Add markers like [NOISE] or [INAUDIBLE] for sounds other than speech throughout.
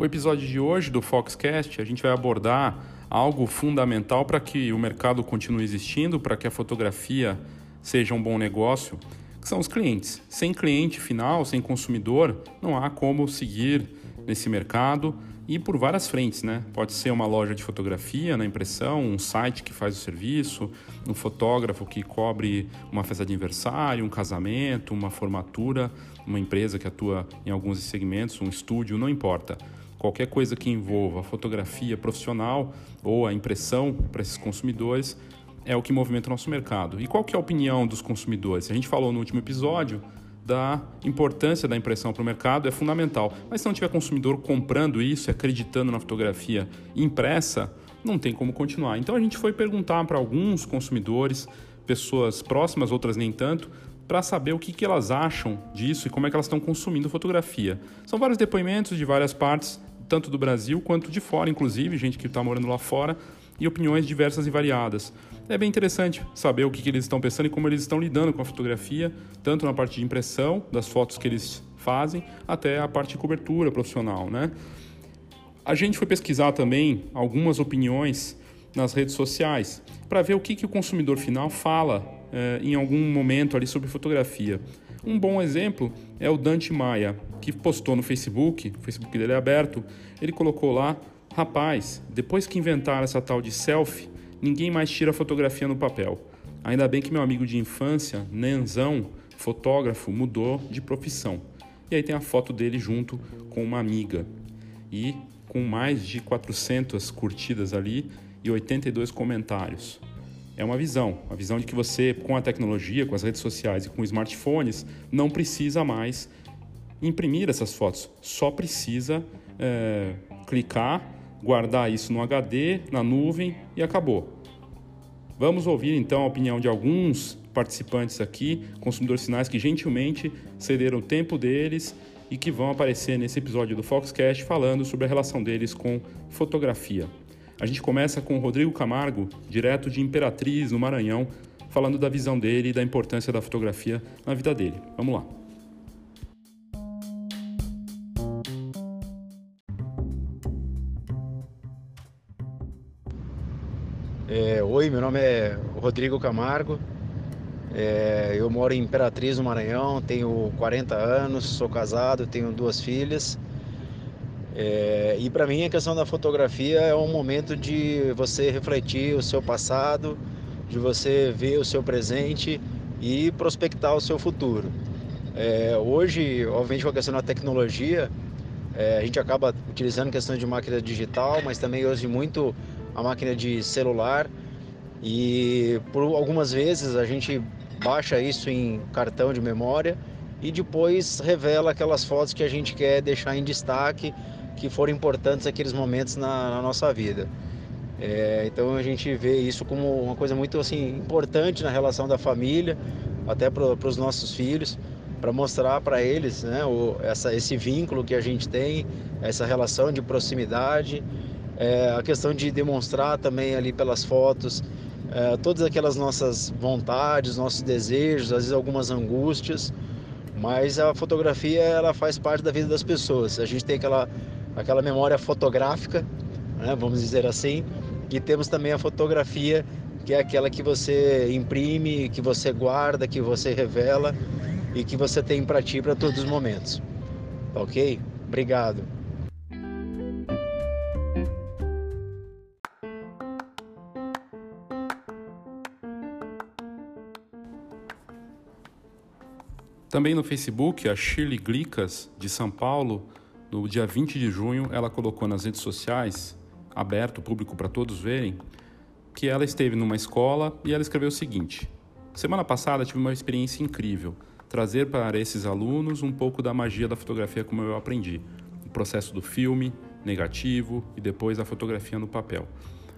O episódio de hoje do Foxcast, a gente vai abordar algo fundamental para que o mercado continue existindo, para que a fotografia seja um bom negócio, que são os clientes. Sem cliente final, sem consumidor, não há como seguir nesse mercado e por várias frentes, né? Pode ser uma loja de fotografia na impressão, um site que faz o serviço, um fotógrafo que cobre uma festa de aniversário, um casamento, uma formatura, uma empresa que atua em alguns segmentos, um estúdio, não importa qualquer coisa que envolva a fotografia profissional ou a impressão para esses consumidores é o que movimenta o nosso mercado. E qual que é a opinião dos consumidores? A gente falou no último episódio da importância da impressão para o mercado, é fundamental. Mas se não tiver consumidor comprando isso, acreditando na fotografia impressa, não tem como continuar. Então a gente foi perguntar para alguns consumidores, pessoas próximas, outras nem tanto, para saber o que, que elas acham disso e como é que elas estão consumindo fotografia. São vários depoimentos de várias partes tanto do Brasil quanto de fora, inclusive, gente que está morando lá fora, e opiniões diversas e variadas. É bem interessante saber o que, que eles estão pensando e como eles estão lidando com a fotografia, tanto na parte de impressão, das fotos que eles fazem, até a parte de cobertura profissional, né? A gente foi pesquisar também algumas opiniões nas redes sociais para ver o que, que o consumidor final fala eh, em algum momento ali sobre fotografia. Um bom exemplo é o Dante Maia, que postou no Facebook, o Facebook dele é aberto, ele colocou lá: Rapaz, depois que inventaram essa tal de selfie, ninguém mais tira fotografia no papel. Ainda bem que meu amigo de infância, Nenzão, fotógrafo, mudou de profissão. E aí tem a foto dele junto com uma amiga. E com mais de 400 curtidas ali e 82 comentários é uma visão, a visão de que você, com a tecnologia, com as redes sociais e com smartphones, não precisa mais imprimir essas fotos, só precisa é, clicar, guardar isso no HD, na nuvem e acabou. Vamos ouvir então a opinião de alguns participantes aqui, consumidores finais que gentilmente cederam o tempo deles e que vão aparecer nesse episódio do Foxcast falando sobre a relação deles com fotografia. A gente começa com o Rodrigo Camargo, direto de Imperatriz, no Maranhão, falando da visão dele e da importância da fotografia na vida dele. Vamos lá. É, oi, meu nome é Rodrigo Camargo. É, eu moro em Imperatriz, no Maranhão, tenho 40 anos, sou casado, tenho duas filhas. É, e para mim a questão da fotografia é um momento de você refletir o seu passado, de você ver o seu presente e prospectar o seu futuro. É, hoje, obviamente, com a questão da tecnologia, é, a gente acaba utilizando questão de máquina digital, mas também hoje muito a máquina de celular. E por algumas vezes a gente baixa isso em cartão de memória e depois revela aquelas fotos que a gente quer deixar em destaque que foram importantes aqueles momentos na, na nossa vida. É, então a gente vê isso como uma coisa muito assim importante na relação da família, até para os nossos filhos, para mostrar para eles né, o, essa, esse vínculo que a gente tem, essa relação de proximidade, é, a questão de demonstrar também ali pelas fotos é, todas aquelas nossas vontades, nossos desejos, às vezes algumas angústias, mas a fotografia ela faz parte da vida das pessoas. A gente tem aquela aquela memória fotográfica, né, vamos dizer assim, e temos também a fotografia, que é aquela que você imprime, que você guarda, que você revela e que você tem para ti para todos os momentos. Ok? Obrigado. Também no Facebook, a Shirley Glicas, de São Paulo, no dia 20 de junho, ela colocou nas redes sociais, aberto, público para todos verem, que ela esteve numa escola e ela escreveu o seguinte: Semana passada tive uma experiência incrível, trazer para esses alunos um pouco da magia da fotografia como eu aprendi. o processo do filme, negativo e depois a fotografia no papel.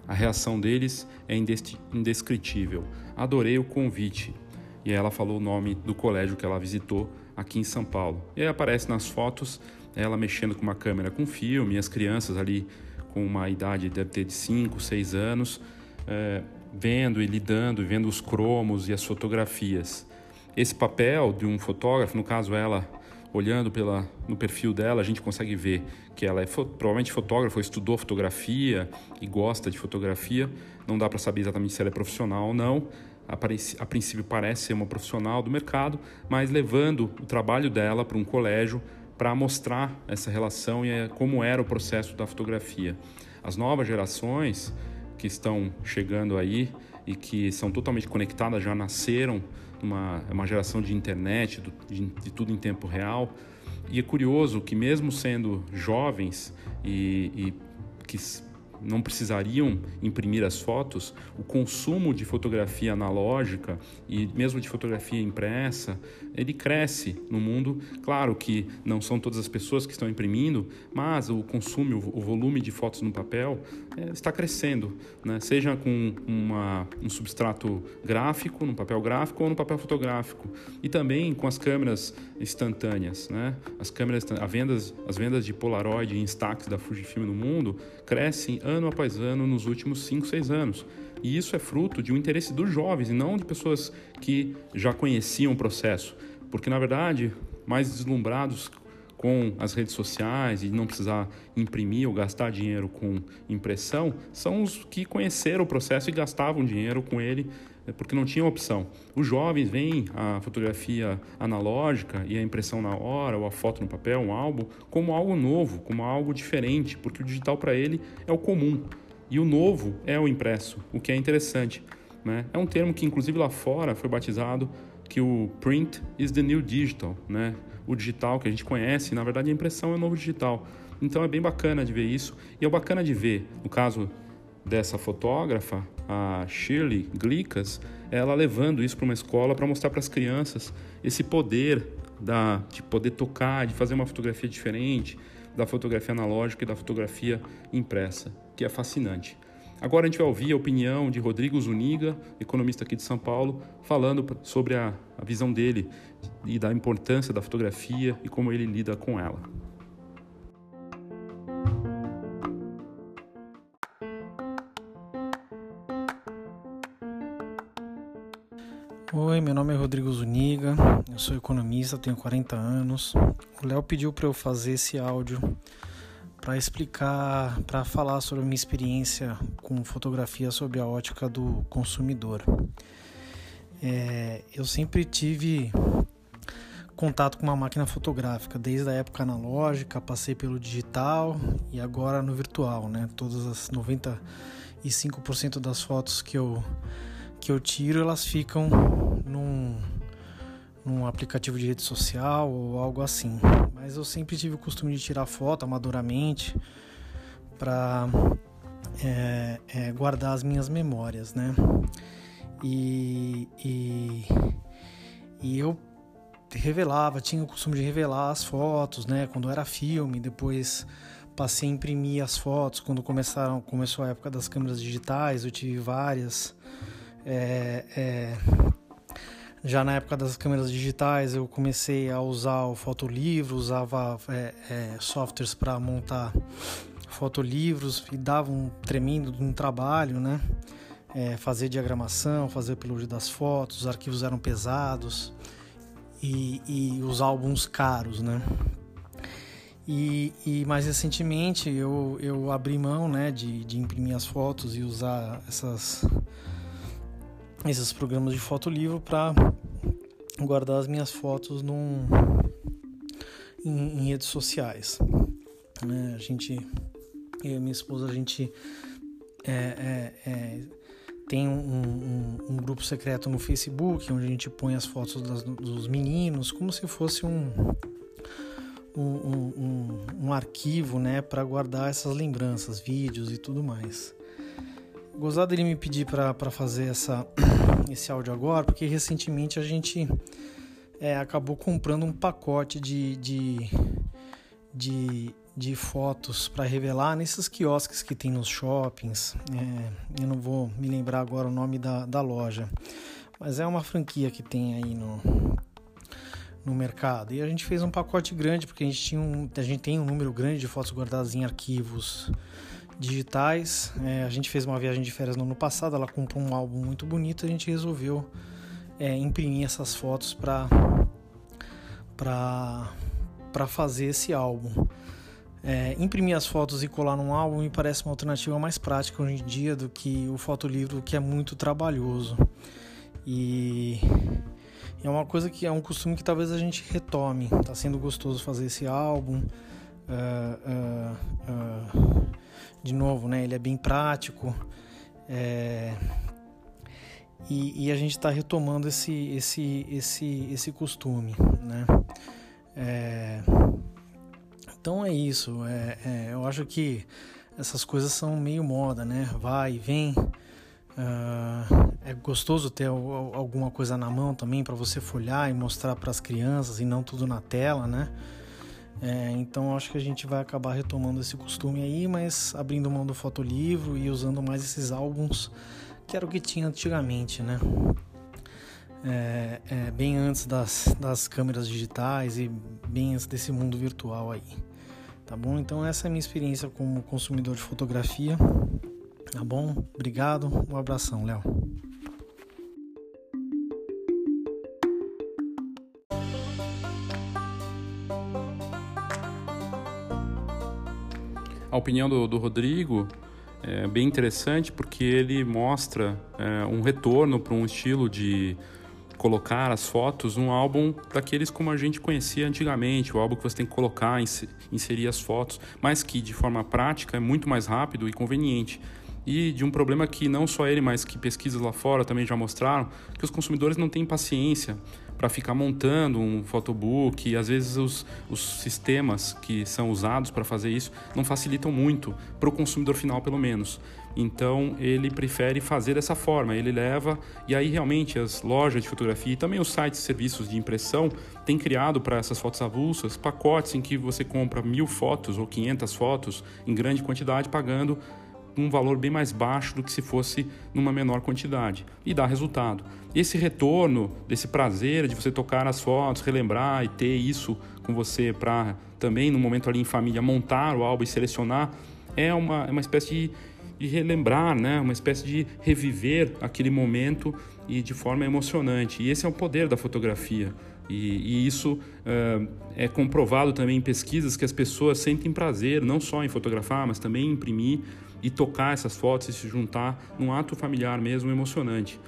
A reação deles é indescritível. Adorei o convite. E ela falou o nome do colégio que ela visitou aqui em São Paulo. E aí aparece nas fotos ela mexendo com uma câmera com filme, as crianças ali com uma idade deve ter de 5, 6 anos, é, vendo e lidando, vendo os cromos e as fotografias. Esse papel de um fotógrafo, no caso ela olhando pela, no perfil dela, a gente consegue ver que ela é provavelmente fotógrafa, estudou fotografia e gosta de fotografia. Não dá para saber exatamente se ela é profissional ou não. A, princípio parece ser uma profissional do mercado, mas levando o trabalho dela para um colégio para mostrar essa relação e é, como era o processo da fotografia. As novas gerações que estão chegando aí e que são totalmente conectadas já nasceram uma, uma geração de internet, de, de tudo em tempo real. E é curioso que, mesmo sendo jovens e, e que não precisariam imprimir as fotos, o consumo de fotografia analógica e mesmo de fotografia impressa, ele cresce no mundo. Claro que não são todas as pessoas que estão imprimindo, mas o consumo, o volume de fotos no papel é, está crescendo, né? seja com uma, um substrato gráfico, no papel gráfico ou no papel fotográfico, e também com as câmeras instantâneas. Né? As câmeras, as vendas, as vendas de Polaroid e Instax da Fujifilm no mundo crescem ano após ano nos últimos 5, 6 anos. E isso é fruto de um interesse dos jovens e não de pessoas que já conheciam o processo. Porque, na verdade, mais deslumbrados com as redes sociais e não precisar imprimir ou gastar dinheiro com impressão, são os que conheceram o processo e gastavam dinheiro com ele porque não tinha opção. Os jovens veem a fotografia analógica e a impressão na hora, ou a foto no papel, um álbum, como algo novo, como algo diferente, porque o digital para ele é o comum. E o novo é o impresso, o que é interessante. Né? É um termo que, inclusive, lá fora foi batizado que o print is the new digital, né? o digital que a gente conhece, na verdade a impressão é o novo digital. Então é bem bacana de ver isso. E é bacana de ver, no caso dessa fotógrafa, a Shirley Glickas, ela levando isso para uma escola para mostrar para as crianças esse poder da, de poder tocar, de fazer uma fotografia diferente da fotografia analógica e da fotografia impressa, que é fascinante. Agora a gente vai ouvir a opinião de Rodrigo Zuniga, economista aqui de São Paulo, falando sobre a, a visão dele e da importância da fotografia e como ele lida com ela. Oi, meu nome é Rodrigo Zuniga, eu sou economista, tenho 40 anos. O Léo pediu para eu fazer esse áudio para explicar, para falar sobre a minha experiência com fotografia sobre a ótica do consumidor. É, eu sempre tive contato com uma máquina fotográfica, desde a época analógica, passei pelo digital e agora no virtual, né? Todas as 95% das fotos que eu que eu tiro, elas ficam num num aplicativo de rede social ou algo assim. Mas eu sempre tive o costume de tirar foto amadoramente para é, é, guardar as minhas memórias, né? E, e, e eu revelava, tinha o costume de revelar as fotos, né? Quando era filme, depois passei a imprimir as fotos quando começaram, começou a época das câmeras digitais, eu tive várias. É, é, já na época das câmeras digitais, eu comecei a usar o fotolivro, usava é, é, softwares para montar fotolivros e dava um tremendo um trabalho, né? É, fazer diagramação, fazer upload das fotos, os arquivos eram pesados e, e os álbuns caros, né? E, e, mais recentemente eu, eu abri mão né, de, de imprimir as fotos e usar essas esses programas de fotolivro para guardar as minhas fotos num, em, em redes sociais. Né? A gente, eu e minha esposa, a gente é, é, é, tem um, um, um, grupo secreto no Facebook onde a gente põe as fotos das, dos meninos como se fosse um, um, um arquivo né, para guardar essas lembranças, vídeos e tudo mais. Gozado dele me pedir para fazer essa, [COUGHS] esse áudio agora, porque recentemente a gente é, acabou comprando um pacote de, de, de, de fotos para revelar nesses quiosques que tem nos shoppings. É, eu não vou me lembrar agora o nome da, da loja, mas é uma franquia que tem aí no, no mercado. E a gente fez um pacote grande porque a gente, tinha um, a gente tem um número grande de fotos guardadas em arquivos digitais. É, a gente fez uma viagem de férias no ano passado, ela comprou um álbum muito bonito, a gente resolveu é, imprimir essas fotos para para fazer esse álbum. É, imprimir as fotos e colar num álbum me parece uma alternativa mais prática hoje em dia do que o fotolivro, que é muito trabalhoso. E é uma coisa que é um costume que talvez a gente retome. Tá sendo gostoso fazer esse álbum. Uh, uh, uh, de novo, né? Ele é bem prático. É, e, e, a gente está retomando esse, esse, esse, esse costume, né? É, então é isso. É, é, eu acho que essas coisas são meio moda, né? Vai e vem. Uh, é gostoso ter alguma coisa na mão também para você folhar e mostrar para as crianças e não tudo na tela, né? É, então acho que a gente vai acabar retomando esse costume aí, mas abrindo mão do fotolivro e usando mais esses álbuns que era o que tinha antigamente, né? É, é, bem antes das, das câmeras digitais e bem antes desse mundo virtual aí tá bom? Então essa é a minha experiência como consumidor de fotografia, tá bom? Obrigado, um abração, Léo. A opinião do, do Rodrigo é bem interessante porque ele mostra é, um retorno para um estilo de colocar as fotos num álbum daqueles como a gente conhecia antigamente, o álbum que você tem que colocar, inserir as fotos, mas que de forma prática é muito mais rápido e conveniente. E de um problema que não só ele, mas que pesquisas lá fora também já mostraram, que os consumidores não têm paciência para ficar montando um photobook e às vezes os, os sistemas que são usados para fazer isso não facilitam muito para o consumidor final pelo menos. Então ele prefere fazer dessa forma. Ele leva e aí realmente as lojas de fotografia e também os sites e serviços de impressão têm criado para essas fotos avulsas pacotes em que você compra mil fotos ou 500 fotos em grande quantidade pagando um valor bem mais baixo do que se fosse numa menor quantidade e dá resultado. Esse retorno desse prazer de você tocar as fotos, relembrar e ter isso com você para também no momento ali em família montar o álbum e selecionar é uma, é uma espécie de de relembrar, né? uma espécie de reviver aquele momento e de forma emocionante. E esse é o poder da fotografia. E, e isso uh, é comprovado também em pesquisas que as pessoas sentem prazer não só em fotografar, mas também em imprimir e tocar essas fotos e se juntar num ato familiar mesmo emocionante.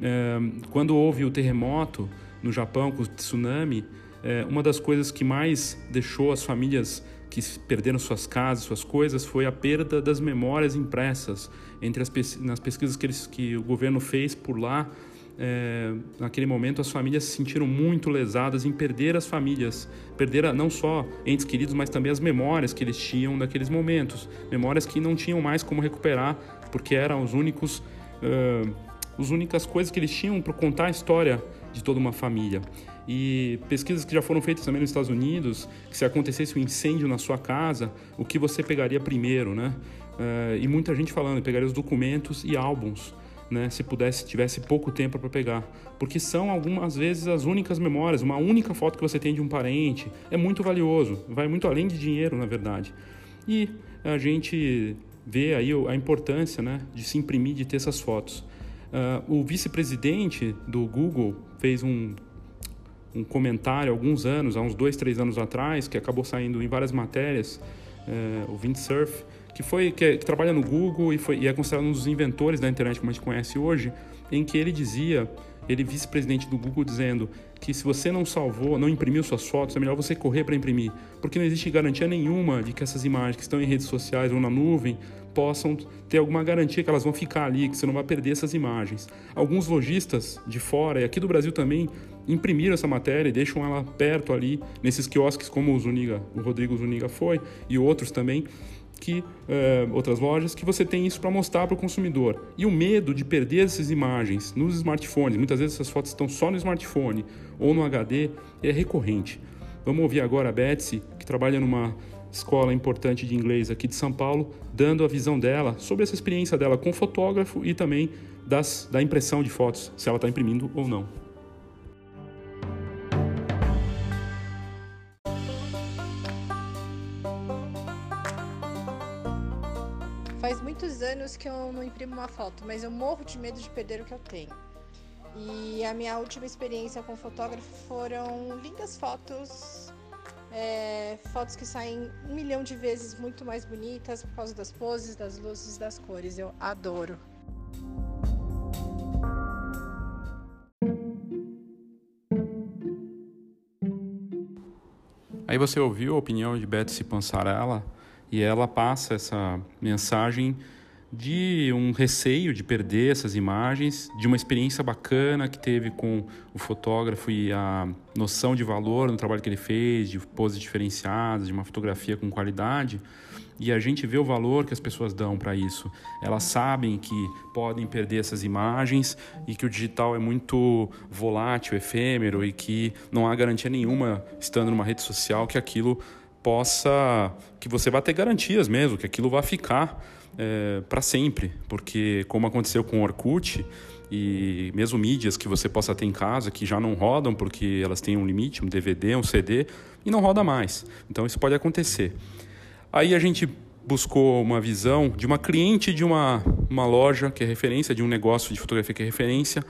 Uh, quando houve o terremoto no Japão com o tsunami, uh, uma das coisas que mais deixou as famílias que perderam suas casas, suas coisas, foi a perda das memórias impressas. Entre as nas pesquisas que, eles, que o governo fez por lá, é, naquele momento as famílias se sentiram muito lesadas em perder as famílias, perder não só entes queridos, mas também as memórias que eles tinham daqueles momentos, memórias que não tinham mais como recuperar, porque eram os únicos, uh, as únicas coisas que eles tinham para contar a história de toda uma família. E pesquisas que já foram feitas também nos Estados Unidos, que se acontecesse um incêndio na sua casa, o que você pegaria primeiro, né? Uh, e muita gente falando, pegaria os documentos e álbuns, né? Se pudesse, tivesse pouco tempo para pegar, porque são algumas vezes as únicas memórias, uma única foto que você tem de um parente é muito valioso, vai muito além de dinheiro, na verdade. E a gente vê aí a importância, né, de se imprimir, de ter essas fotos. Uh, o vice-presidente do Google fez um um comentário alguns anos, há uns dois, três anos atrás, que acabou saindo em várias matérias, é, o Windsurf, que foi que, é, que, trabalha no Google e, foi, e é considerado um dos inventores da internet como a gente conhece hoje, em que ele dizia, ele vice-presidente do Google, dizendo que se você não salvou, não imprimiu suas fotos, é melhor você correr para imprimir, porque não existe garantia nenhuma de que essas imagens que estão em redes sociais ou na nuvem possam ter alguma garantia que elas vão ficar ali, que você não vai perder essas imagens. Alguns lojistas de fora e aqui do Brasil também imprimiram essa matéria e deixam ela perto ali nesses quiosques como o Zuniga, o Rodrigo Zuniga foi e outros também que uh, outras lojas que você tem isso para mostrar para o consumidor e o medo de perder essas imagens nos smartphones muitas vezes essas fotos estão só no smartphone ou no HD é recorrente vamos ouvir agora a Betsy que trabalha numa escola importante de inglês aqui de São Paulo, dando a visão dela sobre essa experiência dela com fotógrafo e também das, da impressão de fotos, se ela está imprimindo ou não. Que eu não imprimo uma foto, mas eu morro de medo de perder o que eu tenho. E a minha última experiência com fotógrafo foram lindas fotos, é, fotos que saem um milhão de vezes muito mais bonitas por causa das poses, das luzes, das cores. Eu adoro. Aí você ouviu a opinião de Betsy Pansarella e ela passa essa mensagem de um receio de perder essas imagens, de uma experiência bacana que teve com o fotógrafo e a noção de valor no trabalho que ele fez, de poses diferenciadas, de uma fotografia com qualidade. E a gente vê o valor que as pessoas dão para isso. Elas sabem que podem perder essas imagens e que o digital é muito volátil, efêmero e que não há garantia nenhuma estando numa rede social que aquilo possa, que você vai ter garantias mesmo, que aquilo vai ficar é, para sempre, porque como aconteceu com o Orkut e mesmo mídias que você possa ter em casa que já não rodam porque elas têm um limite, um DVD, um CD e não roda mais. Então isso pode acontecer. Aí a gente buscou uma visão de uma cliente de uma, uma loja que é referência, de um negócio de fotografia que é referência,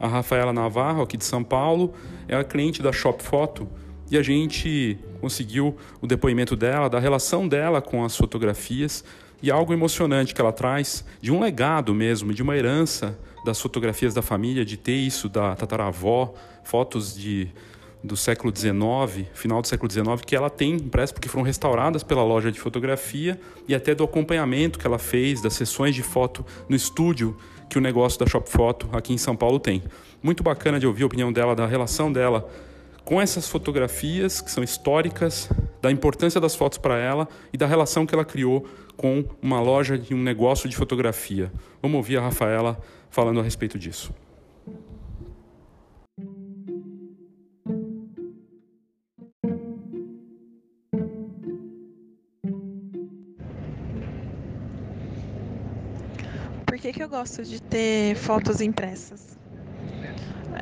a Rafaela Navarro, aqui de São Paulo, é a cliente da Shop Foto e a gente conseguiu o depoimento dela, da relação dela com as fotografias e algo emocionante que ela traz, de um legado mesmo, de uma herança das fotografias da família, de ter isso da tataravó, fotos de do século XIX, final do século XIX, que ela tem impressa porque foram restauradas pela loja de fotografia e até do acompanhamento que ela fez das sessões de foto no estúdio que o negócio da Shop Foto aqui em São Paulo tem. Muito bacana de ouvir a opinião dela, da relação dela com essas fotografias que são históricas, da importância das fotos para ela e da relação que ela criou com uma loja e um negócio de fotografia. Vamos ouvir a Rafaela falando a respeito disso. Por que, que eu gosto de ter fotos impressas?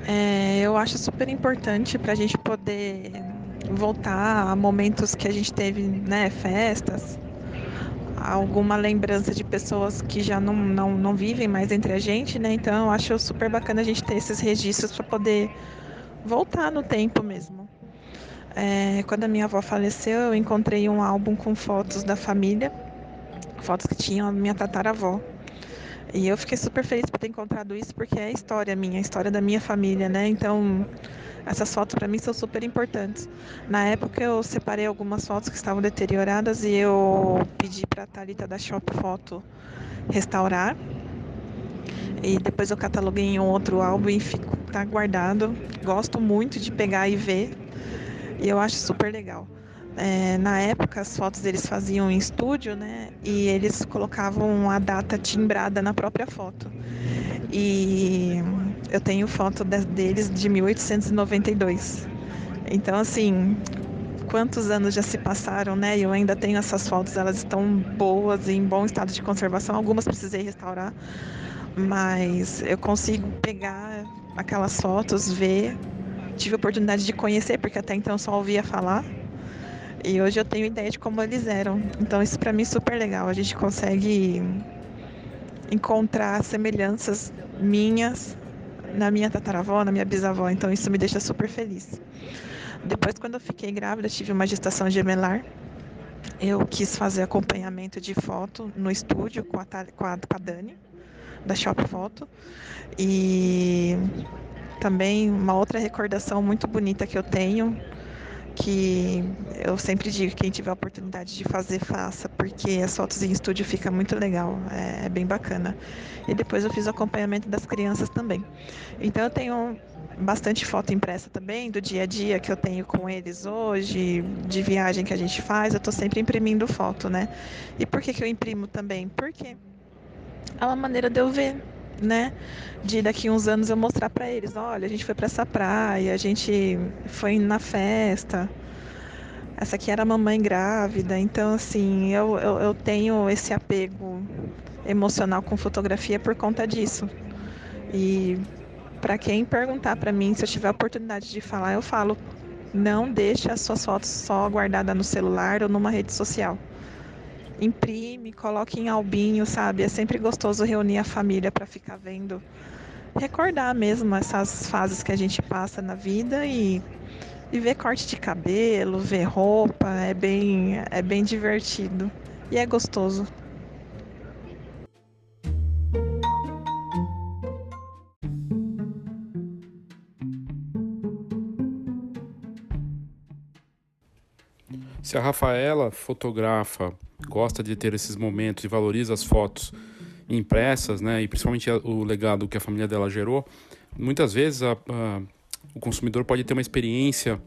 É, eu acho super importante para a gente poder voltar a momentos que a gente teve, né, festas, alguma lembrança de pessoas que já não, não, não vivem mais entre a gente, né? Então eu acho super bacana a gente ter esses registros para poder voltar no tempo mesmo. É, quando a minha avó faleceu, eu encontrei um álbum com fotos da família, fotos que tinham a minha tataravó. E eu fiquei super feliz por ter encontrado isso, porque é a história minha, a história da minha família, né? Então, essas fotos para mim são super importantes. Na época eu separei algumas fotos que estavam deterioradas e eu pedi para a Thalita da Shop Foto restaurar. E depois eu cataloguei em outro álbum e fico tá guardado. Gosto muito de pegar e ver. E eu acho super legal. É, na época as fotos eles faziam em estúdio, né? E eles colocavam a data timbrada na própria foto. E eu tenho foto deles de 1892. Então, assim, quantos anos já se passaram, né? Eu ainda tenho essas fotos, elas estão boas, em bom estado de conservação. Algumas precisei restaurar, mas eu consigo pegar aquelas fotos, ver. Tive a oportunidade de conhecer, porque até então só ouvia falar e hoje eu tenho ideia de como eles eram. Então isso para mim é super legal. A gente consegue encontrar semelhanças minhas na minha tataravó, na minha bisavó. Então isso me deixa super feliz. Depois, quando eu fiquei grávida, tive uma gestação gemelar. Eu quis fazer acompanhamento de foto no estúdio com a, com a, com a Dani, da Shop Foto. E também uma outra recordação muito bonita que eu tenho que eu sempre digo quem tiver a oportunidade de fazer faça porque as fotos em estúdio fica muito legal é, é, bem bacana. E depois eu fiz o acompanhamento das crianças também. Então eu tenho bastante foto impressa também do dia a dia que eu tenho com eles hoje de viagem que a gente faz eu estou sempre imprimindo foto né? E por que que eu imprimo também? Porque é uma maneira de eu ver né? De daqui uns anos eu mostrar para eles, olha, a gente foi para essa praia, a gente foi na festa. Essa aqui era a mamãe grávida, então assim, eu, eu, eu tenho esse apego emocional com fotografia por conta disso. E para quem perguntar para mim, se eu tiver a oportunidade de falar, eu falo: não deixe as suas fotos só guardadas no celular ou numa rede social. Imprime, coloque em albinho, sabe? É sempre gostoso reunir a família para ficar vendo, recordar mesmo essas fases que a gente passa na vida e, e ver corte de cabelo, ver roupa, é bem, é bem divertido e é gostoso. Se a Rafaela fotografa, gosta de ter esses momentos e valoriza as fotos impressas, né, e principalmente o legado que a família dela gerou, muitas vezes a, a, o consumidor pode ter uma experiência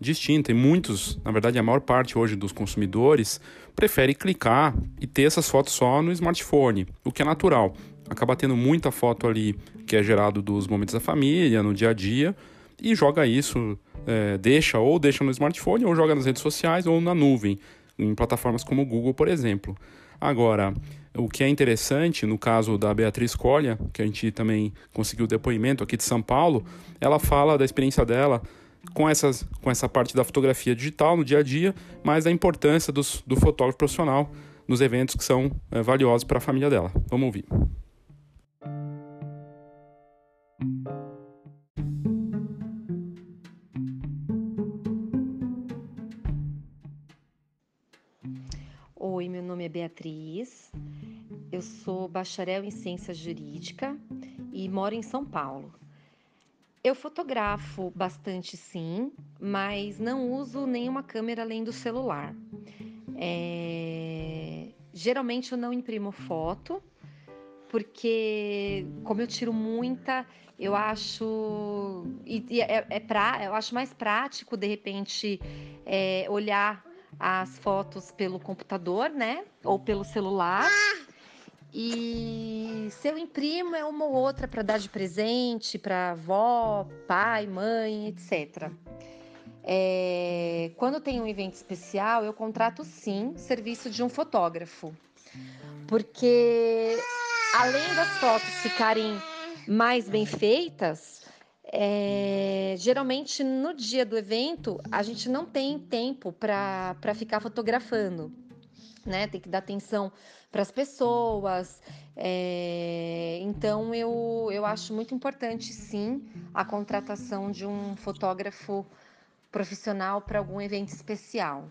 distinta e muitos, na verdade a maior parte hoje dos consumidores prefere clicar e ter essas fotos só no smartphone, o que é natural. Acaba tendo muita foto ali que é gerado dos momentos da família, no dia a dia, e joga isso é, deixa ou deixa no smartphone ou joga nas redes sociais ou na nuvem, em plataformas como o Google, por exemplo. Agora, o que é interessante, no caso da Beatriz Colha, que a gente também conseguiu depoimento aqui de São Paulo, ela fala da experiência dela com, essas, com essa parte da fotografia digital no dia a dia, mas da importância dos, do fotógrafo profissional nos eventos que são é, valiosos para a família dela. Vamos ouvir. Nome é Beatriz, eu sou bacharel em ciência jurídica e moro em São Paulo. Eu fotografo bastante sim, mas não uso nenhuma câmera além do celular. É... Geralmente eu não imprimo foto, porque como eu tiro muita, eu acho e, é, é pra, eu acho mais prático de repente é, olhar as fotos pelo computador, né? Ou pelo celular. E se eu imprimo é uma ou outra para dar de presente para avó, pai, mãe, etc. É, quando tem um evento especial, eu contrato sim serviço de um fotógrafo, porque além das fotos ficarem mais bem feitas, é, geralmente no dia do evento a gente não tem tempo para ficar fotografando, né? Tem que dar atenção para as pessoas. É, então eu, eu acho muito importante sim a contratação de um fotógrafo profissional para algum evento especial.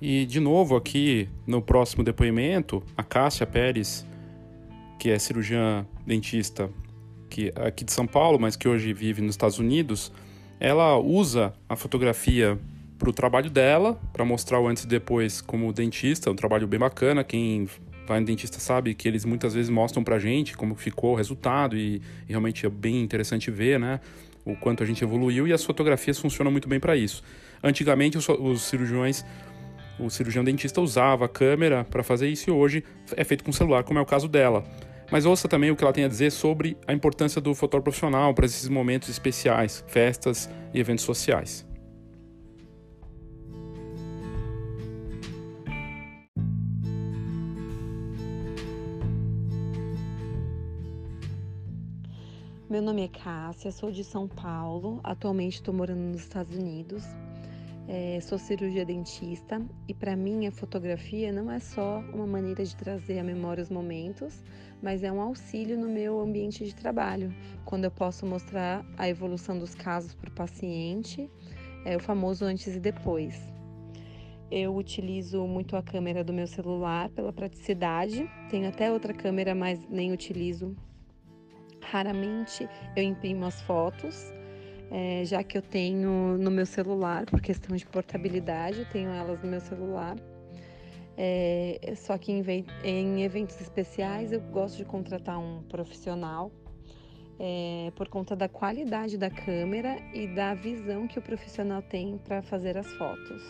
E de novo aqui no próximo depoimento, a Cássia Pérez, que é cirurgiã dentista que aqui de São Paulo, mas que hoje vive nos Estados Unidos, ela usa a fotografia para o trabalho dela, para mostrar o antes e depois como dentista, um trabalho bem bacana. Quem vai no dentista sabe que eles muitas vezes mostram para gente como ficou o resultado e, e realmente é bem interessante ver, né? O quanto a gente evoluiu e as fotografias funcionam muito bem para isso. Antigamente os, os cirurgiões o cirurgião dentista usava a câmera para fazer isso e hoje é feito com celular, como é o caso dela. Mas ouça também o que ela tem a dizer sobre a importância do fotógrafo profissional para esses momentos especiais, festas e eventos sociais. Meu nome é Cássia, sou de São Paulo, atualmente estou morando nos Estados Unidos. É, sou cirurgia dentista e para mim a fotografia não é só uma maneira de trazer à memória os momentos, mas é um auxílio no meu ambiente de trabalho, quando eu posso mostrar a evolução dos casos para o paciente, é o famoso antes e depois. Eu utilizo muito a câmera do meu celular pela praticidade, tenho até outra câmera, mas nem utilizo. Raramente eu imprimo as fotos é, já que eu tenho no meu celular, por questão de portabilidade, tenho elas no meu celular. É, só que em, em, eventos especiais eu gosto de contratar um profissional é, por conta da qualidade da câmera e da visão que o profissional tem para fazer as fotos.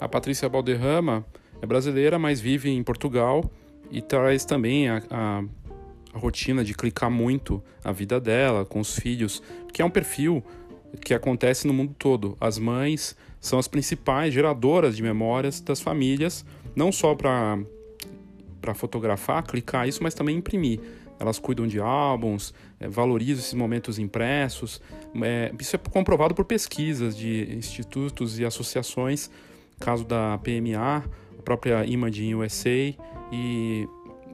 A Patrícia Balderrama é brasileira, mas vive em Portugal e traz também a, a, a rotina de clicar muito a vida dela com os filhos, que é um perfil que acontece no mundo todo. As mães são as principais geradoras de memórias das famílias, não só para fotografar, clicar isso, mas também imprimir. Elas cuidam de álbuns, é, valorizam esses momentos impressos. É, isso é comprovado por pesquisas de institutos e associações, caso da PMA, a própria Imaging USA e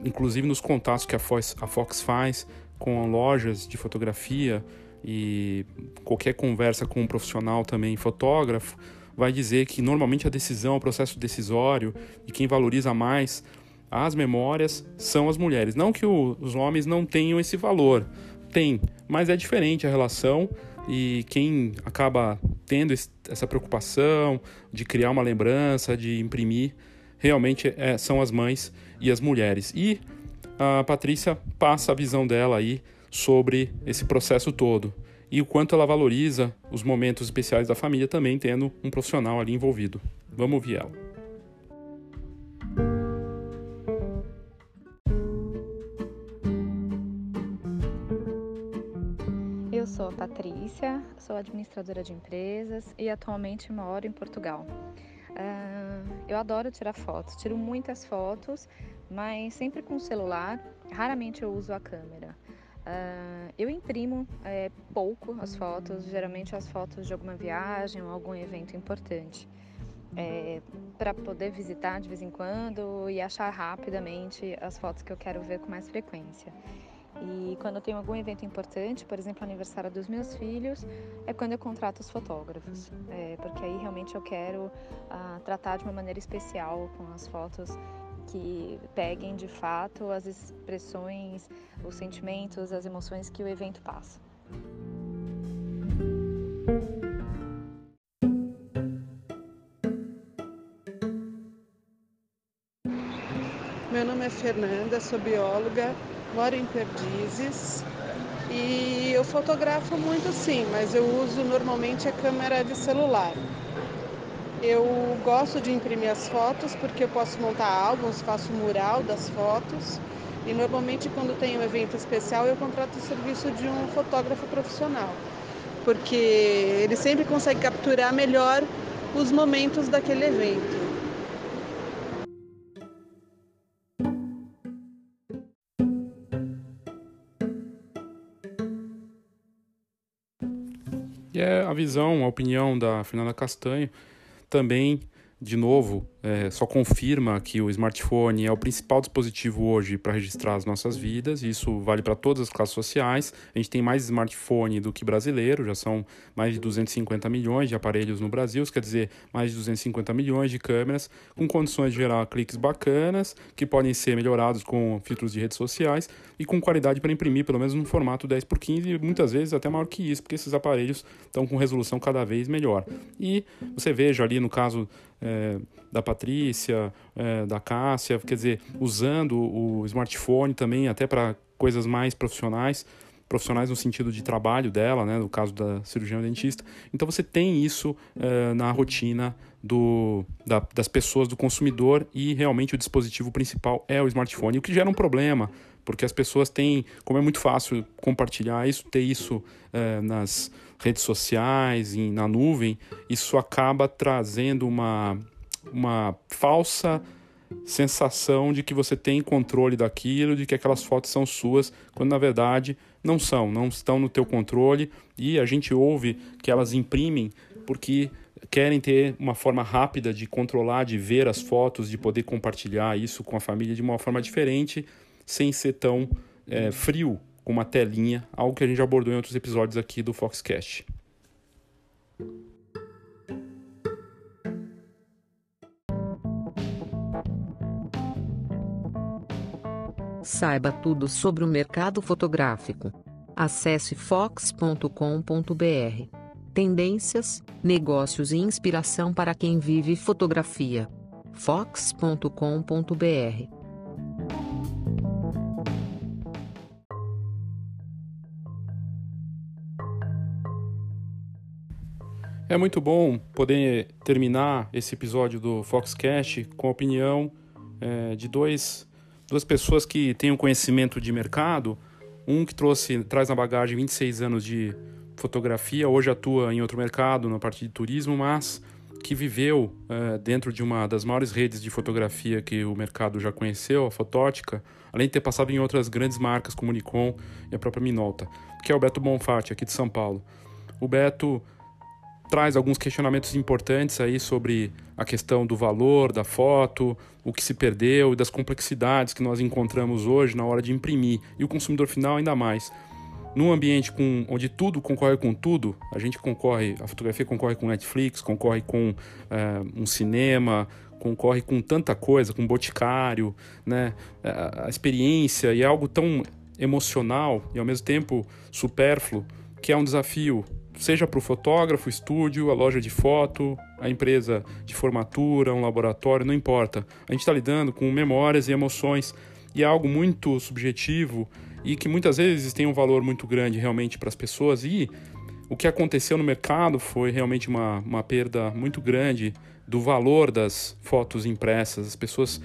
inclusive nos contatos que a Fox, a Fox faz com lojas de fotografia e qualquer conversa com um profissional também fotógrafo vai dizer que normalmente a decisão, o processo decisório e quem valoriza mais as memórias são as mulheres. Não que o, os homens não tenham esse valor, tem, mas é diferente a relação e quem acaba tendo esse, essa preocupação de criar uma lembrança, de imprimir, realmente é, são as mães e as mulheres. E a Patrícia passa a visão dela aí sobre esse processo todo e o quanto ela valoriza os momentos especiais da família também tendo um profissional ali envolvido. Vamos ouvir ela. Sou a Patrícia, sou administradora de empresas e atualmente moro em Portugal. Uh, eu adoro tirar fotos, tiro muitas fotos, mas sempre com o celular, raramente eu uso a câmera. Uh, eu imprimo é, pouco as fotos, geralmente as fotos de alguma viagem ou algum evento importante, é, para poder visitar de vez em quando e achar rapidamente as fotos que eu quero ver com mais frequência. E quando eu tenho algum evento importante, por exemplo, aniversário dos meus filhos, é quando eu contrato os fotógrafos, é, porque aí realmente eu quero uh, tratar de uma maneira especial com as fotos que peguem de fato as expressões, os sentimentos, as emoções que o evento passa. Meu nome é Fernanda, sou bióloga, moro em Perdizes e eu fotografo muito sim, mas eu uso normalmente a câmera de celular. Eu gosto de imprimir as fotos porque eu posso montar álbuns, faço mural das fotos. E normalmente quando tem um evento especial eu contrato o serviço de um fotógrafo profissional, porque ele sempre consegue capturar melhor os momentos daquele evento. É a visão, a opinião da Fernanda Castanho também, de novo, é, só confirma que o smartphone é o principal dispositivo hoje para registrar as nossas vidas, e isso vale para todas as classes sociais. A gente tem mais smartphone do que brasileiro, já são mais de 250 milhões de aparelhos no Brasil, isso quer dizer mais de 250 milhões de câmeras, com condições de gerar cliques bacanas, que podem ser melhorados com filtros de redes sociais e com qualidade para imprimir, pelo menos no formato 10 por 15 e muitas vezes até maior que isso, porque esses aparelhos estão com resolução cada vez melhor. E você veja ali no caso é, da Patrícia, é, da Cássia, quer dizer, usando o smartphone também até para coisas mais profissionais, profissionais no sentido de trabalho dela, né, no caso da cirurgião dentista. Então você tem isso é, na rotina do, da, das pessoas, do consumidor, e realmente o dispositivo principal é o smartphone, o que gera um problema, porque as pessoas têm, como é muito fácil compartilhar isso, ter isso é, nas redes sociais, em, na nuvem, isso acaba trazendo uma uma falsa sensação de que você tem controle daquilo, de que aquelas fotos são suas, quando na verdade não são, não estão no teu controle e a gente ouve que elas imprimem porque querem ter uma forma rápida de controlar, de ver as fotos, de poder compartilhar isso com a família de uma forma diferente, sem ser tão é, frio com uma telinha, algo que a gente abordou em outros episódios aqui do Foxcast. Saiba tudo sobre o mercado fotográfico. Acesse fox.com.br. Tendências, negócios e inspiração para quem vive fotografia. fox.com.br. É muito bom poder terminar esse episódio do Foxcast com a opinião é, de dois, duas pessoas que têm um conhecimento de mercado. Um que trouxe, traz na bagagem 26 anos de fotografia, hoje atua em outro mercado, na parte de turismo, mas que viveu é, dentro de uma das maiores redes de fotografia que o mercado já conheceu, a Fotótica, além de ter passado em outras grandes marcas como Nikon e a própria Minolta, que é o Beto Bonfatti, aqui de São Paulo. O Beto traz alguns questionamentos importantes aí sobre a questão do valor da foto, o que se perdeu e das complexidades que nós encontramos hoje na hora de imprimir e o consumidor final ainda mais. Num ambiente com, onde tudo concorre com tudo, a gente concorre, a fotografia concorre com Netflix, concorre com é, um cinema, concorre com tanta coisa, com boticário, né? A, a experiência e é algo tão emocional e ao mesmo tempo supérfluo que é um desafio seja para o fotógrafo, estúdio, a loja de foto, a empresa de formatura, um laboratório, não importa. A gente está lidando com memórias e emoções e é algo muito subjetivo e que muitas vezes tem um valor muito grande realmente para as pessoas. E o que aconteceu no mercado foi realmente uma, uma perda muito grande do valor das fotos impressas. As pessoas,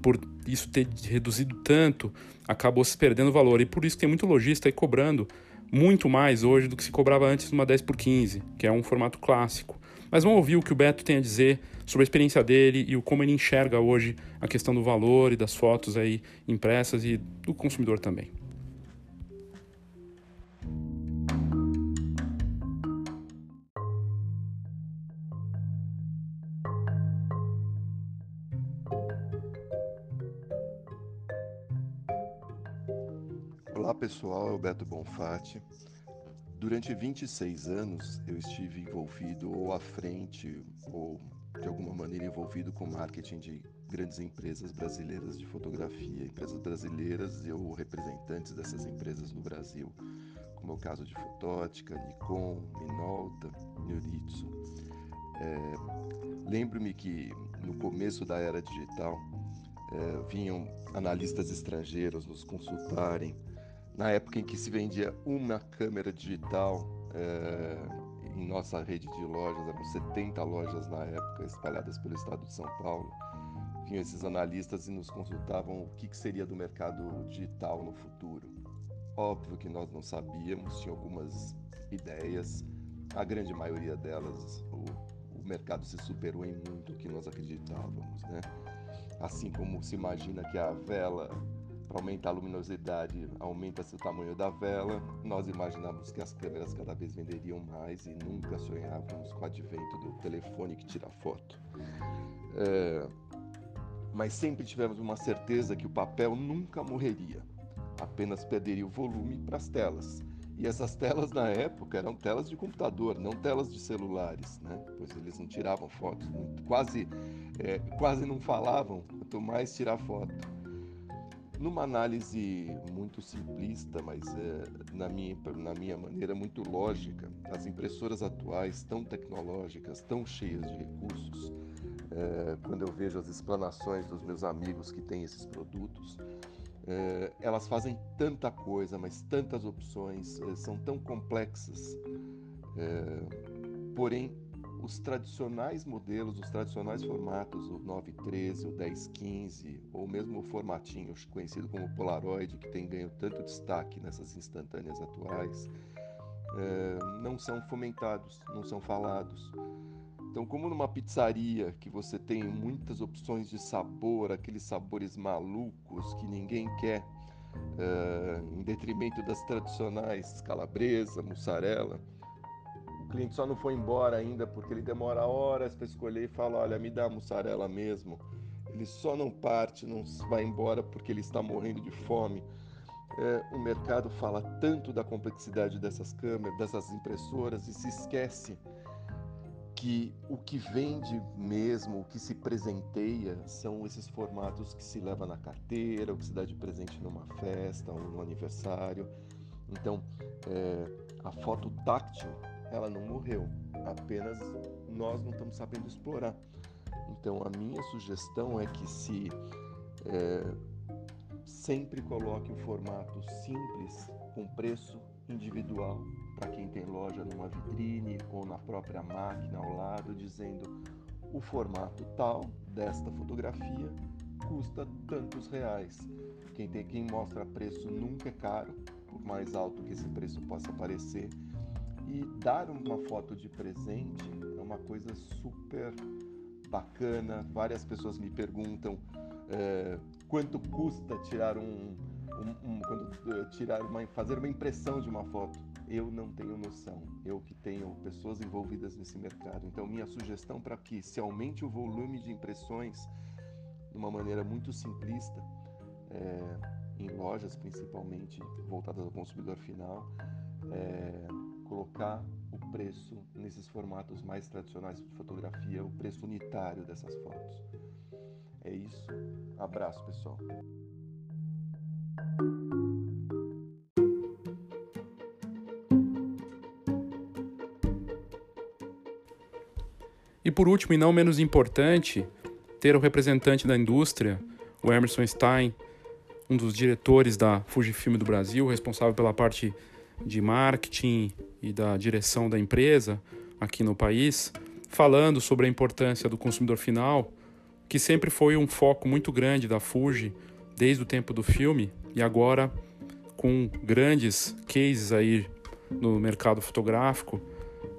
por isso ter reduzido tanto, acabou se perdendo valor. E por isso tem muito lojista aí cobrando muito mais hoje do que se cobrava antes numa 10 por 15, que é um formato clássico. Mas vamos ouvir o que o Beto tem a dizer sobre a experiência dele e o como ele enxerga hoje a questão do valor e das fotos aí impressas e do consumidor também. Pessoal, é o Beto Bonfatti. Durante 26 anos eu estive envolvido ou à frente ou de alguma maneira envolvido com marketing de grandes empresas brasileiras de fotografia, empresas brasileiras e ou representantes dessas empresas no Brasil, como é o caso de Fotótica, Nikon, Minolta, Neuritsu. É, Lembro-me que no começo da era digital é, vinham analistas estrangeiros nos consultarem na época em que se vendia uma câmera digital é, em nossa rede de lojas, eram 70 lojas na época espalhadas pelo estado de São Paulo, vinham esses analistas e nos consultavam o que, que seria do mercado digital no futuro. Óbvio que nós não sabíamos, tinha algumas ideias, a grande maioria delas, o, o mercado se superou em muito o que nós acreditávamos, né? Assim como se imagina que a vela para aumentar a luminosidade, aumenta-se o tamanho da vela. Nós imaginávamos que as câmeras cada vez venderiam mais e nunca sonhávamos com o advento do telefone que tira foto. É... Mas sempre tivemos uma certeza que o papel nunca morreria, apenas perderia o volume para as telas. E essas telas na época eram telas de computador, não telas de celulares, né? Pois eles não tiravam fotos, quase, é, quase não falavam, quanto mais tirar foto. Numa análise muito simplista, mas é, na, minha, na minha maneira muito lógica, as impressoras atuais, tão tecnológicas, tão cheias de recursos, é, quando eu vejo as explanações dos meus amigos que têm esses produtos, é, elas fazem tanta coisa, mas tantas opções, são tão complexas, porém os tradicionais modelos, os tradicionais formatos, o 913, o 1015, ou mesmo o formatinho conhecido como Polaroid, que tem ganho tanto destaque nessas instantâneas atuais, é, não são fomentados, não são falados. Então, como numa pizzaria que você tem muitas opções de sabor, aqueles sabores malucos que ninguém quer, é, em detrimento das tradicionais calabresa, mussarela, cliente só não foi embora ainda porque ele demora horas para escolher e fala: olha, me dá a mussarela mesmo. Ele só não parte, não vai embora porque ele está morrendo de fome. É, o mercado fala tanto da complexidade dessas câmeras, dessas impressoras e se esquece que o que vende mesmo, o que se presenteia, são esses formatos que se leva na carteira, o que se dá de presente numa festa ou no aniversário. Então, é, a foto táctil ela não morreu, apenas nós não estamos sabendo explorar. Então, a minha sugestão é que se é, sempre coloque um formato simples, com preço individual, para quem tem loja numa vitrine ou na própria máquina ao lado, dizendo o formato tal desta fotografia custa tantos reais. Quem tem quem mostra preço nunca é caro, por mais alto que esse preço possa parecer. E dar uma foto de presente é uma coisa super bacana. Várias pessoas me perguntam é, quanto custa tirar um, um, um quando, uh, tirar uma, fazer uma impressão de uma foto. Eu não tenho noção. Eu que tenho pessoas envolvidas nesse mercado. Então minha sugestão para que se aumente o volume de impressões de uma maneira muito simplista, é, em lojas principalmente voltadas ao consumidor final, é, colocar o preço nesses formatos mais tradicionais de fotografia, o preço unitário dessas fotos. É isso. Abraço, pessoal. E por último, e não menos importante, ter o representante da indústria, o Emerson Stein, um dos diretores da Fujifilm do Brasil, responsável pela parte de marketing e da direção da empresa aqui no país, falando sobre a importância do consumidor final, que sempre foi um foco muito grande da Fuji desde o tempo do filme e agora com grandes cases aí no mercado fotográfico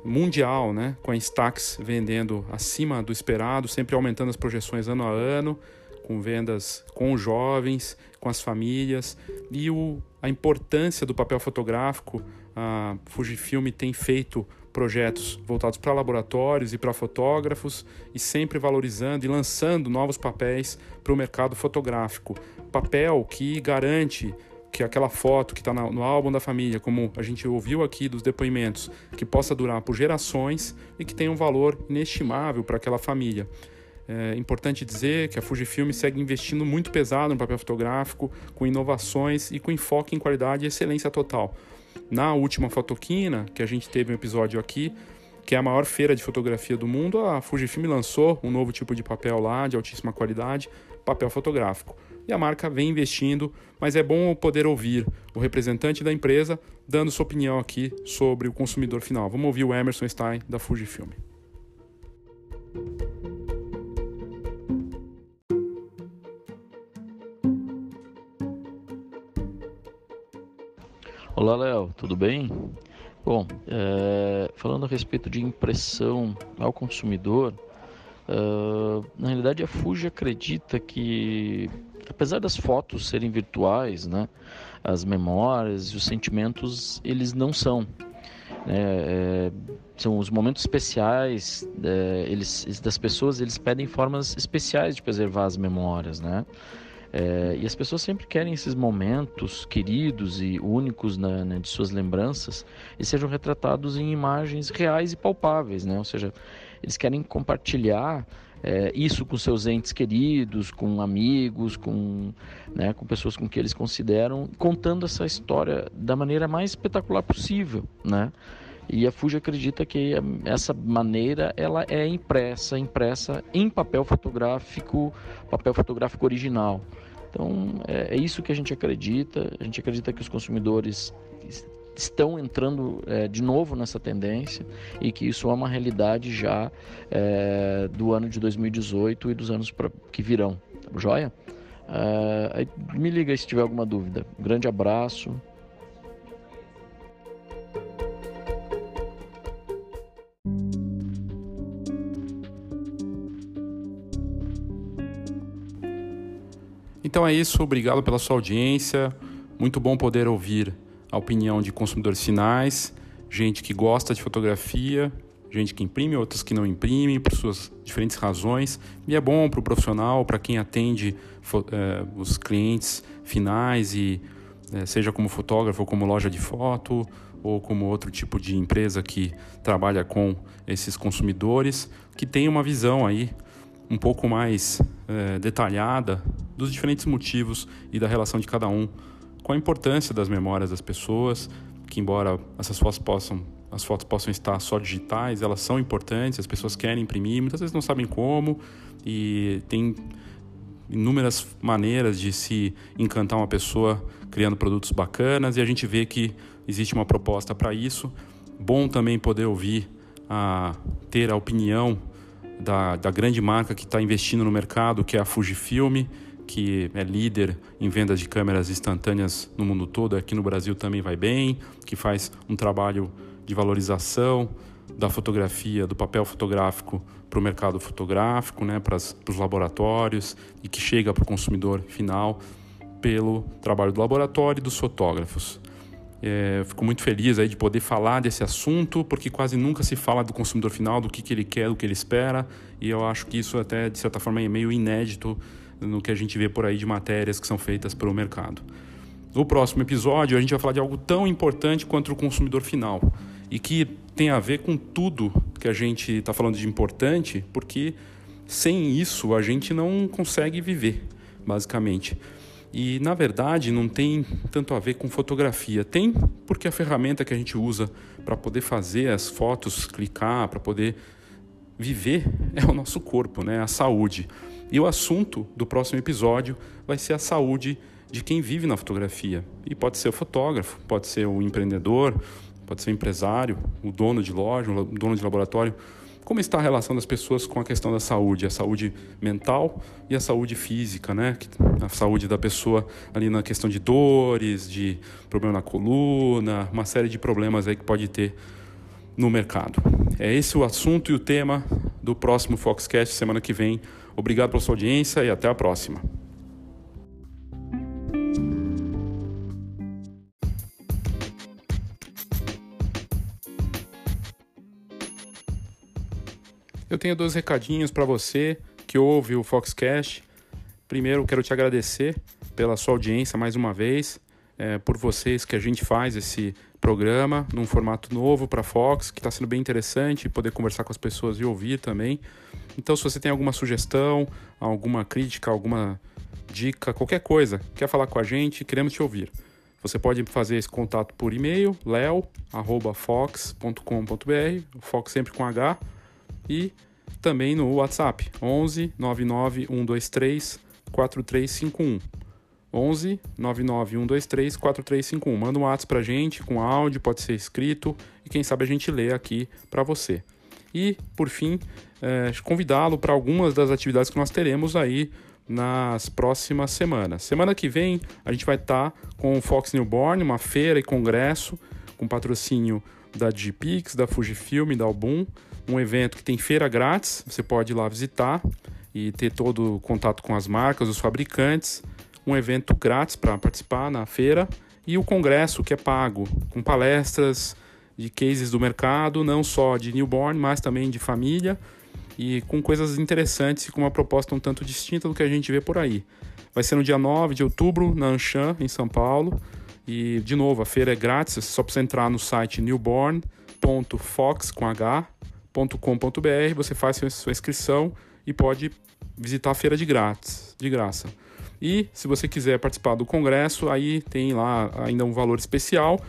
mundial, né, com a Instax vendendo acima do esperado, sempre aumentando as projeções ano a ano, com vendas com jovens, com as famílias e o, a importância do papel fotográfico. A Fujifilm tem feito projetos voltados para laboratórios e para fotógrafos e sempre valorizando e lançando novos papéis para o mercado fotográfico. Papel que garante que aquela foto que está no álbum da família, como a gente ouviu aqui dos depoimentos, que possa durar por gerações e que tenha um valor inestimável para aquela família. É importante dizer que a Fujifilm segue investindo muito pesado no papel fotográfico, com inovações e com enfoque em qualidade e excelência total. Na última Fotoquina, que a gente teve um episódio aqui, que é a maior feira de fotografia do mundo, a Fujifilm lançou um novo tipo de papel lá, de altíssima qualidade, papel fotográfico e a marca vem investindo, mas é bom poder ouvir o representante da empresa dando sua opinião aqui sobre o consumidor final. Vamos ouvir o Emerson Stein da Fujifilm. Olá, Léo, tudo bem? Bom, é, falando a respeito de impressão ao consumidor, uh, na realidade a Fuji acredita que apesar das fotos serem virtuais, né, as memórias e os sentimentos eles não são. Né, é, são os momentos especiais é, eles, das pessoas eles pedem formas especiais de preservar as memórias, né? É, e as pessoas sempre querem esses momentos queridos e únicos na, né, de suas lembranças e sejam retratados em imagens reais e palpáveis, né? Ou seja, eles querem compartilhar é, isso com seus entes queridos, com amigos, com, né, com pessoas com que eles consideram, contando essa história da maneira mais espetacular possível, né? E a Fuji acredita que essa maneira ela é impressa, impressa em papel fotográfico, papel fotográfico original. Então é, é isso que a gente acredita. A gente acredita que os consumidores estão entrando é, de novo nessa tendência e que isso é uma realidade já é, do ano de 2018 e dos anos pra, que virão. Tá joia? É, me liga se tiver alguma dúvida. Um grande abraço. Então é isso, obrigado pela sua audiência. Muito bom poder ouvir a opinião de consumidores finais, gente que gosta de fotografia, gente que imprime, outras que não imprimem, por suas diferentes razões. E é bom para o profissional, para quem atende é, os clientes finais, e é, seja como fotógrafo ou como loja de foto, ou como outro tipo de empresa que trabalha com esses consumidores, que tem uma visão aí um pouco mais é, detalhada dos diferentes motivos e da relação de cada um com a importância das memórias das pessoas, que embora essas fotos possam as fotos possam estar só digitais, elas são importantes, as pessoas querem imprimir, muitas vezes não sabem como e tem inúmeras maneiras de se encantar uma pessoa criando produtos bacanas e a gente vê que existe uma proposta para isso. Bom também poder ouvir, a, ter a opinião da, da grande marca que está investindo no mercado, que é a Fujifilm, que é líder em vendas de câmeras instantâneas no mundo todo, aqui no Brasil também vai bem, que faz um trabalho de valorização da fotografia, do papel fotográfico para o mercado fotográfico, né, para os laboratórios e que chega para o consumidor final pelo trabalho do laboratório e dos fotógrafos. É, fico muito feliz aí de poder falar desse assunto, porque quase nunca se fala do consumidor final, do que, que ele quer, do que ele espera, e eu acho que isso até, de certa forma, é meio inédito no que a gente vê por aí de matérias que são feitas para o mercado. No próximo episódio, a gente vai falar de algo tão importante quanto o consumidor final, e que tem a ver com tudo que a gente está falando de importante, porque sem isso a gente não consegue viver, basicamente. E na verdade não tem tanto a ver com fotografia. Tem porque a ferramenta que a gente usa para poder fazer as fotos, clicar, para poder viver [LAUGHS] é o nosso corpo, né? A saúde. E o assunto do próximo episódio vai ser a saúde de quem vive na fotografia. E pode ser o fotógrafo, pode ser o empreendedor, pode ser o empresário, o dono de loja, o dono de laboratório como está a relação das pessoas com a questão da saúde, a saúde mental e a saúde física, né? A saúde da pessoa ali na questão de dores, de problema na coluna, uma série de problemas aí que pode ter no mercado. É esse o assunto e o tema do próximo Foxcast semana que vem. Obrigado pela sua audiência e até a próxima. Eu tenho dois recadinhos para você que ouve o Foxcast. Primeiro, quero te agradecer pela sua audiência mais uma vez, é, por vocês que a gente faz esse programa num formato novo para Fox, que está sendo bem interessante, poder conversar com as pessoas e ouvir também. Então, se você tem alguma sugestão, alguma crítica, alguma dica, qualquer coisa, quer falar com a gente, queremos te ouvir. Você pode fazer esse contato por e-mail, leo@fox.com.br, Fox sempre com H, e também no WhatsApp 11 99 123 4351. 11 99 123 4351. Manda um WhatsApp pra gente com áudio, pode ser escrito e quem sabe a gente lê aqui para você. E, por fim, é, convidá-lo para algumas das atividades que nós teremos aí nas próximas semanas. Semana que vem a gente vai estar tá com o Fox Newborn, uma feira e congresso com patrocínio da Digipix, da Fujifilm, da Album um evento que tem feira grátis, você pode ir lá visitar e ter todo o contato com as marcas, os fabricantes, um evento grátis para participar na feira e o congresso que é pago, com palestras de cases do mercado, não só de newborn, mas também de família e com coisas interessantes e com uma proposta um tanto distinta do que a gente vê por aí. Vai ser no dia 9 de outubro, na Anshan, em São Paulo. E, de novo, a feira é grátis, você só precisa entrar no site newborn.fox com H, com.br você faz sua inscrição e pode visitar a feira de grátis, de graça. E se você quiser participar do congresso, aí tem lá ainda um valor especial.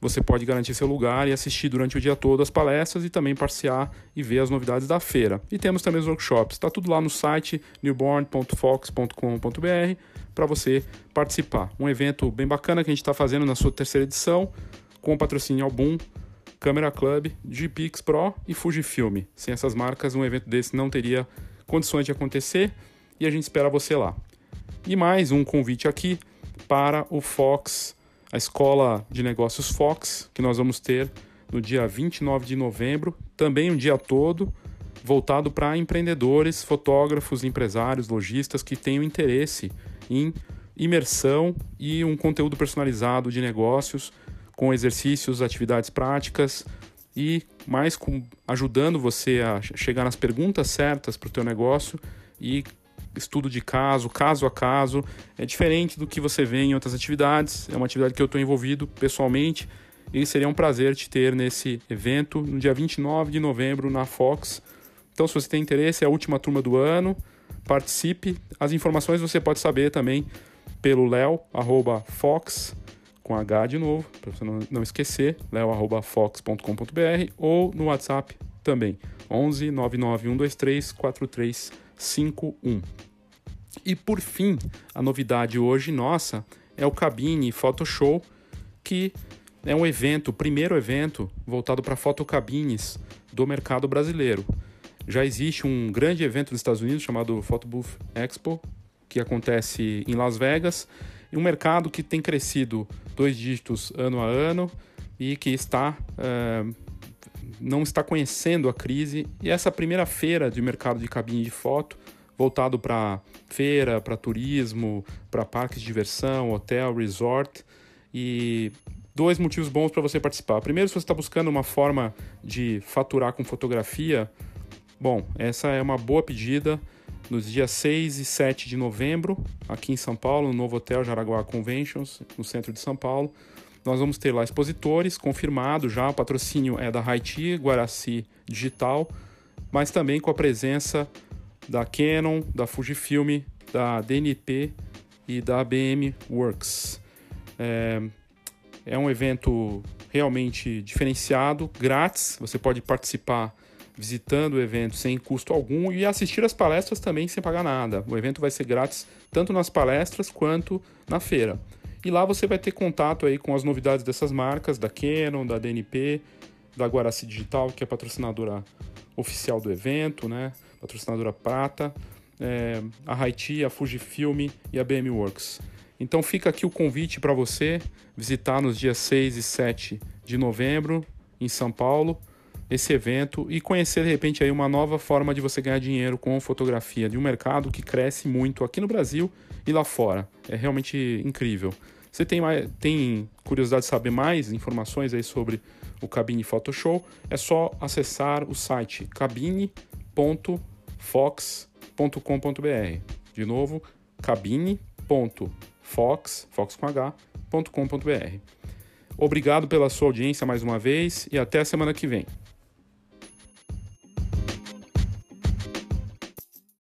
Você pode garantir seu lugar e assistir durante o dia todo as palestras e também parciar e ver as novidades da feira. E temos também os workshops. Está tudo lá no site newborn.fox.com.br para você participar. Um evento bem bacana que a gente está fazendo na sua terceira edição com o patrocínio Album Camera Club, G-Pix Pro e Fujifilm. Sem essas marcas, um evento desse não teria condições de acontecer e a gente espera você lá. E mais um convite aqui para o Fox, a Escola de Negócios Fox, que nós vamos ter no dia 29 de novembro, também um dia todo, voltado para empreendedores, fotógrafos, empresários, lojistas que tenham interesse em imersão e um conteúdo personalizado de negócios com exercícios, atividades práticas e mais com, ajudando você a chegar nas perguntas certas para o teu negócio e estudo de caso, caso a caso. É diferente do que você vê em outras atividades. É uma atividade que eu estou envolvido pessoalmente e seria um prazer te ter nesse evento no dia 29 de novembro na Fox. Então, se você tem interesse, é a última turma do ano. Participe. As informações você pode saber também pelo leo@fox com H de novo, para você não, não esquecer, leo.fox.com.br ou no WhatsApp também, 11 99123 4351. E por fim, a novidade hoje nossa é o Cabine Photoshop, que é um evento, o primeiro evento voltado para fotocabines do mercado brasileiro. Já existe um grande evento nos Estados Unidos chamado Photo Booth Expo, que acontece em Las Vegas, um mercado que tem crescido dois dígitos ano a ano e que está é, não está conhecendo a crise. E essa primeira feira de mercado de cabine de foto, voltado para feira, para turismo, para parques de diversão, hotel, resort, e dois motivos bons para você participar. Primeiro, se você está buscando uma forma de faturar com fotografia, bom, essa é uma boa pedida nos dias 6 e 7 de novembro, aqui em São Paulo, no novo Hotel Jaraguá Conventions, no centro de São Paulo. Nós vamos ter lá expositores, confirmado já, o patrocínio é da Haiti, Guaraci Digital, mas também com a presença da Canon, da Fujifilm, da DNP e da ABM Works. É, é um evento realmente diferenciado, grátis, você pode participar visitando o evento sem custo algum e assistir as palestras também sem pagar nada. O evento vai ser grátis tanto nas palestras quanto na feira. E lá você vai ter contato aí com as novidades dessas marcas, da Canon, da DNP, da Guaraci Digital, que é patrocinadora oficial do evento, né? patrocinadora prata, é, a Haiti, a Fujifilm e a BM Works. Então fica aqui o convite para você visitar nos dias 6 e 7 de novembro em São Paulo esse evento e conhecer de repente aí uma nova forma de você ganhar dinheiro com fotografia de um mercado que cresce muito aqui no Brasil e lá fora. É realmente incrível. Você tem, tem curiosidade de saber mais informações aí sobre o Cabine Photoshop? É só acessar o site cabine.fox.com.br. De novo, cabine.fox, fox com H.com.br. Obrigado pela sua audiência mais uma vez e até a semana que vem.